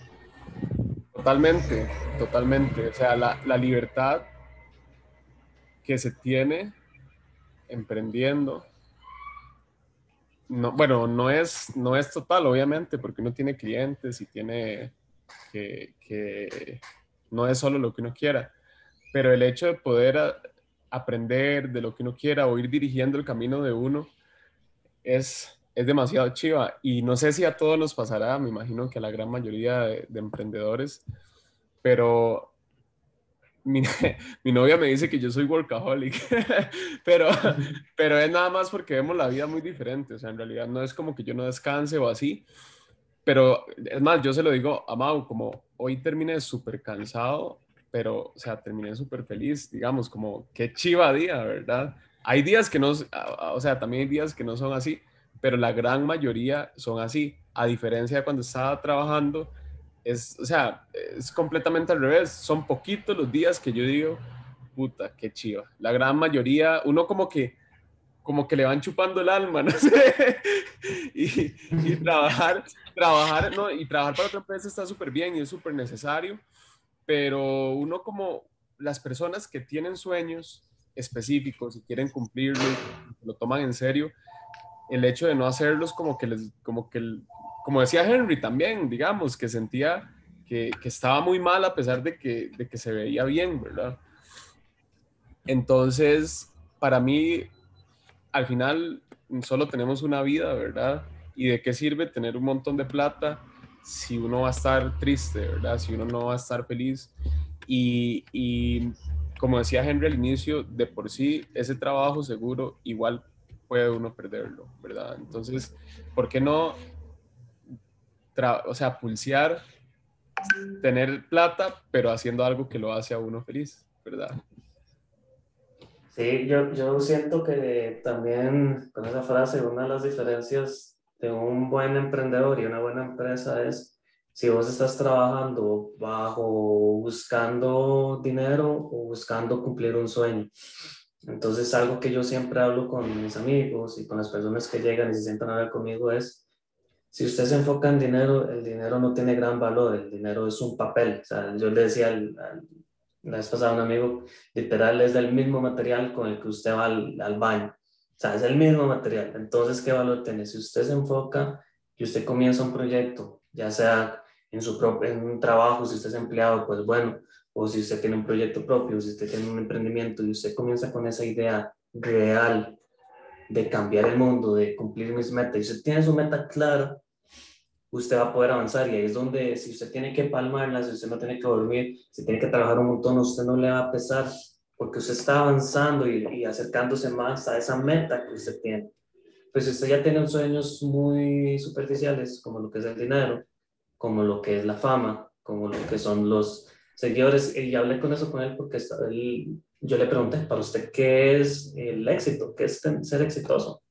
totalmente, totalmente. O sea, la, la libertad que se tiene emprendiendo, no, bueno, no es, no es total, obviamente, porque uno tiene clientes y tiene que, que no es solo lo que uno quiera, pero el hecho de poder aprender de lo que uno quiera o ir dirigiendo el camino de uno es, es demasiado chiva. Y no sé si a todos nos pasará, me imagino que a la gran mayoría de, de emprendedores, pero mi, mi, novia me dice que yo soy workaholic, pero, pero es nada más porque vemos la vida muy diferente, o sea, en realidad no es como que yo no descanse o así, pero es más, yo se lo digo a Mau, como hoy terminé súper cansado, pero, o sea, terminé súper feliz, digamos, como qué chiva día, ¿verdad? Hay días que no, o sea, también hay días que no son así, pero la gran mayoría son así, a diferencia de cuando estaba trabajando, es, o sea, es completamente al revés. Son poquitos los días que yo digo, puta, qué chiva. La gran mayoría, uno como que, como que le van chupando el alma, no sé. y, y, trabajar, trabajar, no, y trabajar para otra empresa está súper bien y es súper necesario, pero uno como las personas que tienen sueños específicos y quieren cumplirlos, lo toman en serio, el hecho de no hacerlos como que les, como que como decía Henry también, digamos, que sentía que, que estaba muy mal a pesar de que, de que se veía bien, ¿verdad? Entonces, para mí, al final, solo tenemos una vida, ¿verdad? ¿Y de qué sirve tener un montón de plata si uno va a estar triste, ¿verdad? Si uno no va a estar feliz. Y, y como decía Henry al inicio, de por sí, ese trabajo seguro igual puede uno perderlo, ¿verdad? Entonces, ¿por qué no o sea, pulsear, tener plata, pero haciendo algo que lo hace a uno feliz, ¿verdad? Sí, yo, yo siento que también con esa frase, una de las diferencias de un buen emprendedor y una buena empresa es si vos estás trabajando bajo buscando dinero o buscando cumplir un sueño. Entonces, algo que yo siempre hablo con mis amigos y con las personas que llegan y se sientan a ver conmigo es, si usted se enfoca en dinero, el dinero no tiene gran valor, el dinero es un papel. O sea, yo le decía al, la vez pasada a un amigo, literal es del mismo material con el que usted va al, al, baño. O sea, es el mismo material. Entonces, ¿qué valor tiene? Si usted se enfoca y usted comienza un proyecto, ya sea en su propio, en un trabajo, si usted es empleado, pues bueno, o si usted tiene un proyecto propio, si usted tiene un emprendimiento y usted comienza con esa idea real de cambiar el mundo, de cumplir mis metas, y usted tiene su meta clara, usted va a poder avanzar. Y ahí es donde, si usted tiene que palmarla, si usted no tiene que dormir, si tiene que trabajar un montón, usted no le va a pesar, porque usted está avanzando y, y acercándose más a esa meta que usted tiene. Pues usted ya tiene sueños muy superficiales, como lo que es el dinero, como lo que es la fama, como lo que son los seguidores, y hablé con eso con él porque él yo le pregunté, para usted, ¿qué es el éxito? ¿Qué es ser exitoso?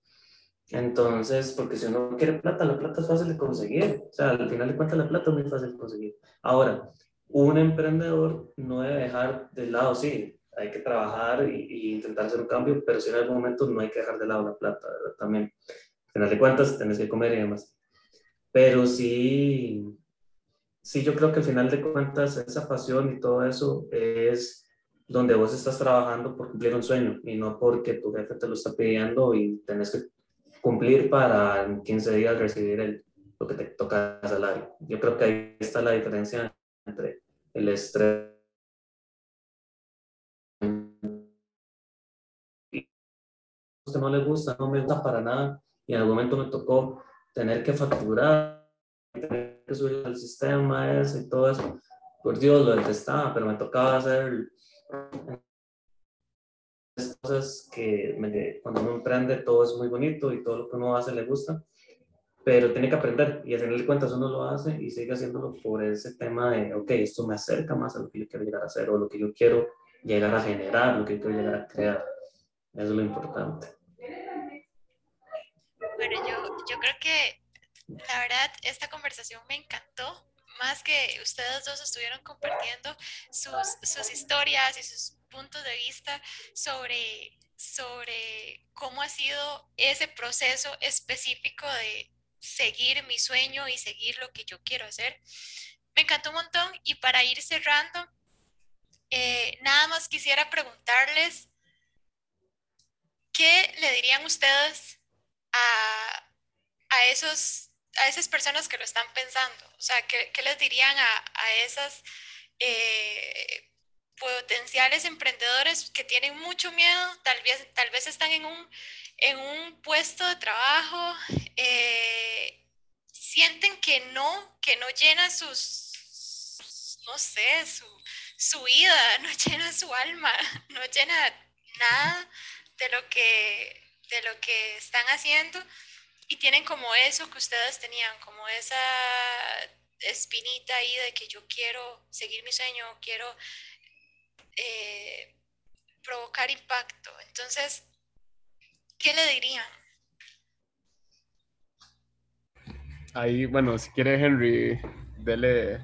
Entonces, porque si uno quiere plata, la plata es fácil de conseguir. O sea, al final de cuentas, la plata es muy fácil de conseguir. Ahora, un emprendedor no debe dejar de lado, sí, hay que trabajar y, intentar hacer un cambio, pero si en algún momento no hay que dejar de lado la plata, ¿verdad? También, al final de cuentas, tenés que comer y demás. Pero sí, sí, yo creo que al final de cuentas, esa pasión y todo eso es donde vos estás trabajando por cumplir un sueño y no porque tu jefe te lo está pidiendo y tenés que cumplir para en 15 días recibir el, lo que te toca el salario. Yo creo que ahí está la diferencia entre el estrés que no le gusta, no me gusta para nada y en algún momento me tocó tener que facturar, tener que subir al sistema ese y todo eso. Por Dios, lo detestaba, pero me tocaba hacer cosas que cuando uno emprende todo es muy bonito y todo lo que uno hace le gusta, pero tiene que aprender y al final de cuentas uno lo hace y sigue haciéndolo por ese tema de, ok, esto me acerca más a lo que yo quiero llegar a hacer o lo que yo quiero llegar a generar, lo que yo quiero llegar a crear. Eso es lo importante. Bueno, yo, yo creo que la verdad esta conversación me encantó, más que ustedes dos estuvieron compartiendo sus, sus historias y sus puntos de vista sobre, sobre cómo ha sido ese proceso específico de seguir mi sueño y seguir lo que yo quiero hacer. Me encantó un montón y para ir cerrando, eh, nada más quisiera preguntarles, ¿qué le dirían ustedes a, a, esos, a esas personas que lo están pensando? O sea, ¿qué, les dirían a, a esas eh, potenciales emprendedores que tienen mucho miedo, tal vez, tal vez están en un, en un puesto de trabajo, eh, sienten que no, que no llena sus, no sé, su, su vida, no llena su alma, no llena nada de lo que de lo que están haciendo y tienen como eso que ustedes tenían, como esa espinita ahí de que yo quiero seguir mi sueño, quiero eh, provocar impacto. Entonces, ¿qué le dirían? Ahí, bueno, si quiere Henry, dele,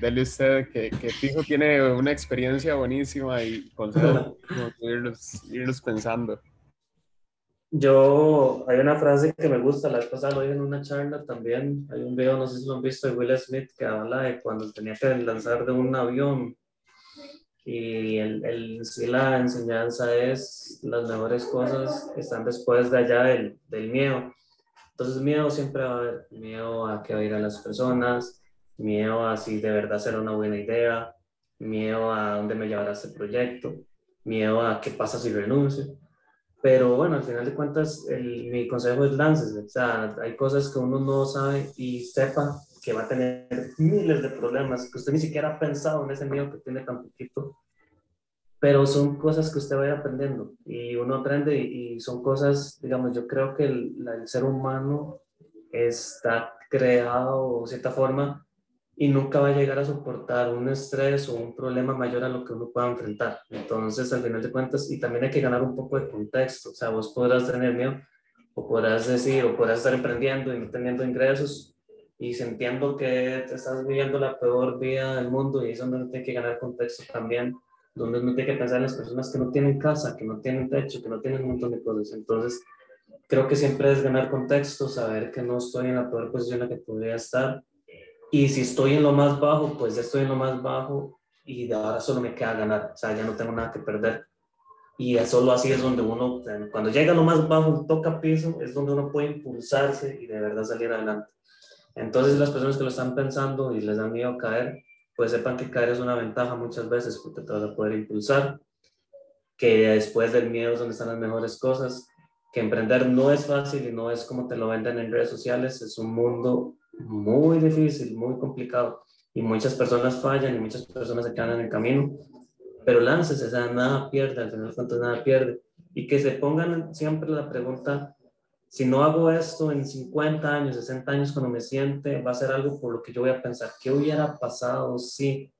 dele usted que, que fijo tiene una experiencia buenísima y consejo irlos, irlos pensando. Yo, hay una frase que me gusta, la esposa lo oí en una charla también, hay un video, no sé si lo han visto, de Will Smith, que habla de cuando tenía que lanzar de un avión y el, el, sí, la enseñanza es las mejores cosas están después de allá del, del miedo. Entonces miedo siempre va a haber, miedo a que va a ir a las personas, miedo a si de verdad será una buena idea, miedo a dónde me llevará este proyecto, miedo a qué pasa si renuncio. Pero bueno, al final de cuentas, el, mi consejo es lances. O sea, hay cosas que uno no sabe y sepa que va a tener miles de problemas, que usted ni siquiera ha pensado en ese miedo que tiene tan poquito. Pero son cosas que usted va a ir aprendiendo y uno aprende y, son cosas, digamos, yo creo que el, el ser humano está creado de cierta forma y nunca va a llegar a soportar un estrés o un problema mayor a lo que uno pueda enfrentar. Entonces, al final de cuentas, y también hay que ganar un poco de contexto, o sea, vos podrás tener miedo o podrás decir, o podrás estar emprendiendo y no teniendo ingresos y sintiendo que te estás viviendo la peor vida del mundo y eso es donde tiene que ganar contexto también, donde uno tiene que pensar en las personas que no tienen casa, que no tienen techo, que no tienen un montón de cosas. Entonces, creo que siempre es ganar contexto, saber que no estoy en la peor posición en la que podría estar y si estoy en lo más bajo, pues ya estoy en lo más bajo y de ahora solo me queda ganar, o sea, ya no tengo nada que perder. Y solo así es donde uno, cuando llega a lo más bajo, toca piso, es donde uno puede impulsarse y de verdad salir adelante. Entonces las personas que lo están pensando y les da miedo caer, pues sepan que caer es una ventaja muchas veces porque te vas a poder impulsar, que después del miedo es donde están las mejores cosas, que emprender no es fácil y no es como te lo venden en redes sociales, es un mundo muy difícil, muy complicado. Y muchas personas fallan y muchas personas se quedan en el camino, pero láncese, o sea, nada pierde, al final de cuentas nada pierde. Y que se pongan siempre la pregunta, si no hago esto en 50 años, 60 años cuando me siente, va a ser algo por lo que yo voy a pensar, ¿qué hubiera pasado si?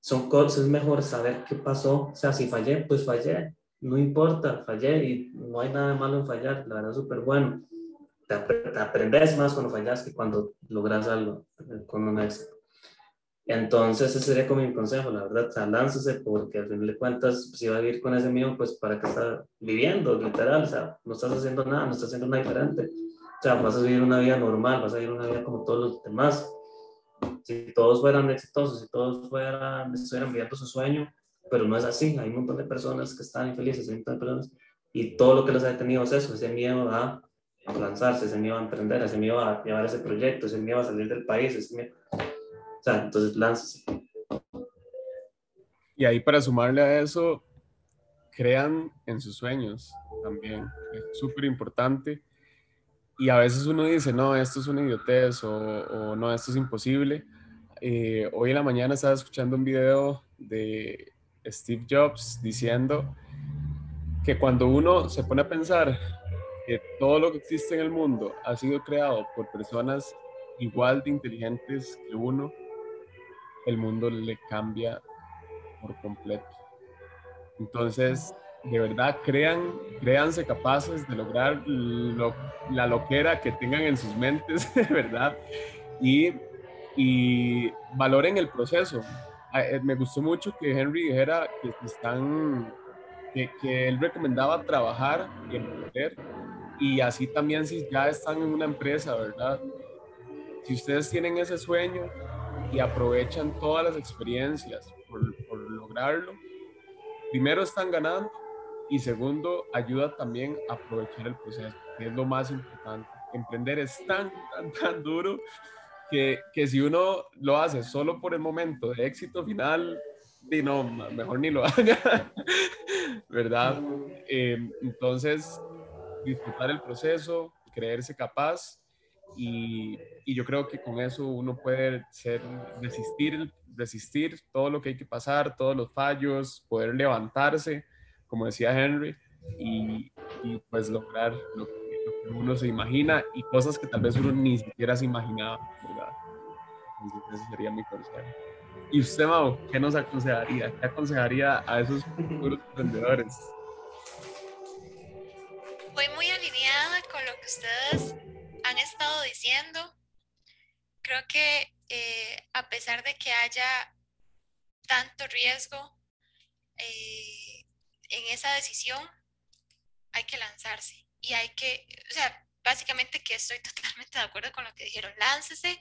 Son cosas, es mejor saber qué pasó, o sea, si fallé, pues fallé, no importa, fallé y no hay nada malo en fallar, la verdad es súper bueno te, aprendes más cuando fallas que cuando logras algo con un éxito. Entonces, ese sería como mi consejo, la verdad, o sea, láncese porque al final de cuentas, si va a vivir con ese miedo, pues para qué está viviendo, literal, o sea, no estás haciendo nada, no estás haciendo nada diferente. O sea, vas a vivir una vida normal, vas a vivir una vida como todos los demás. Si todos fueran exitosos, si todos fueran, estuvieran viviendo su sueño, pero no es así. Hay un montón de personas que están infelices, hay un montón de personas, y todo lo que les ha detenido es eso, ese miedo a lanzarse, se me iba a emprender, se me iba a llevar ese proyecto, se me iba a salir del país, o sea, entonces láncese. Y ahí para sumarle a eso, crean en sus sueños también, es súper importante. Y a veces uno dice, no, esto es una idiotez o, o no, esto es imposible. Eh, hoy en la mañana estaba escuchando un video de Steve Jobs diciendo que cuando uno se pone a pensar todo lo que existe en el mundo ha sido creado por personas igual de inteligentes que uno, el mundo le cambia por completo. Entonces, de verdad, crean, créanse capaces de lograr la loquera que tengan en sus mentes, de verdad, y, y valoren el proceso. Ah, eh, me gustó mucho que Henry dijera que están que, él recomendaba trabajar y emprender. Y así también si ya están en una empresa, ¿verdad? Si ustedes tienen ese sueño y aprovechan todas las experiencias por, por lograrlo, primero están ganando y segundo ayuda también a aprovechar el proceso, que es lo más importante. Emprender es tan, tan, tan duro que, que si uno lo hace solo por el momento de éxito final, y no, mejor ni lo haga, ¿verdad? Em, entonces, disfrutar el proceso, creerse capaz y, y, yo creo que con eso uno puede ser, resistir, resistir todo lo que hay que pasar, todos los fallos, poder levantarse, como decía Henry, y, y pues lograr lo que, uno se imagina y cosas que tal vez uno ni siquiera se imaginaba, ¿verdad? Ese sería mi consejo. ¿Y usted, Mau, qué nos aconsejaría? ¿Qué aconsejaría a esos futuros emprendedores? Ustedes han estado diciendo. Creo que eh, a pesar de que haya tanto riesgo eh, en esa decisión, hay que lanzarse y hay que, o sea, básicamente que estoy totalmente de acuerdo con lo que dijeron, láncese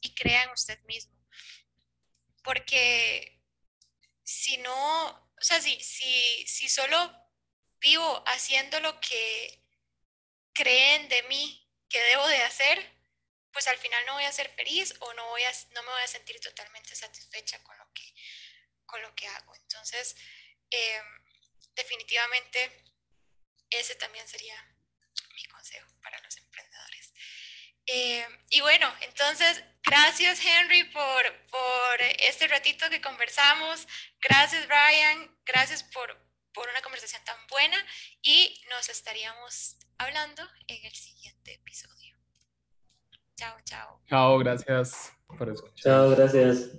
y crea en usted mismo porque si no, o sea, si, si, si solo vivo haciendo lo que creen de mí que debo de hacer, pues al final no voy a ser feliz o no, voy a, no me voy a sentir totalmente satisfecha con lo que, con lo que hago. Entonces, em, definitivamente, ese también sería mi consejo para los emprendedores. Eh, y bueno, entonces, gracias Henry por, por este ratito que conversamos. Gracias Brian, gracias por, por una conversación tan buena y nos estaríamos hablando en el siguiente episodio. Chao, chao. Chao, gracias por escuchar. Chao, gracias.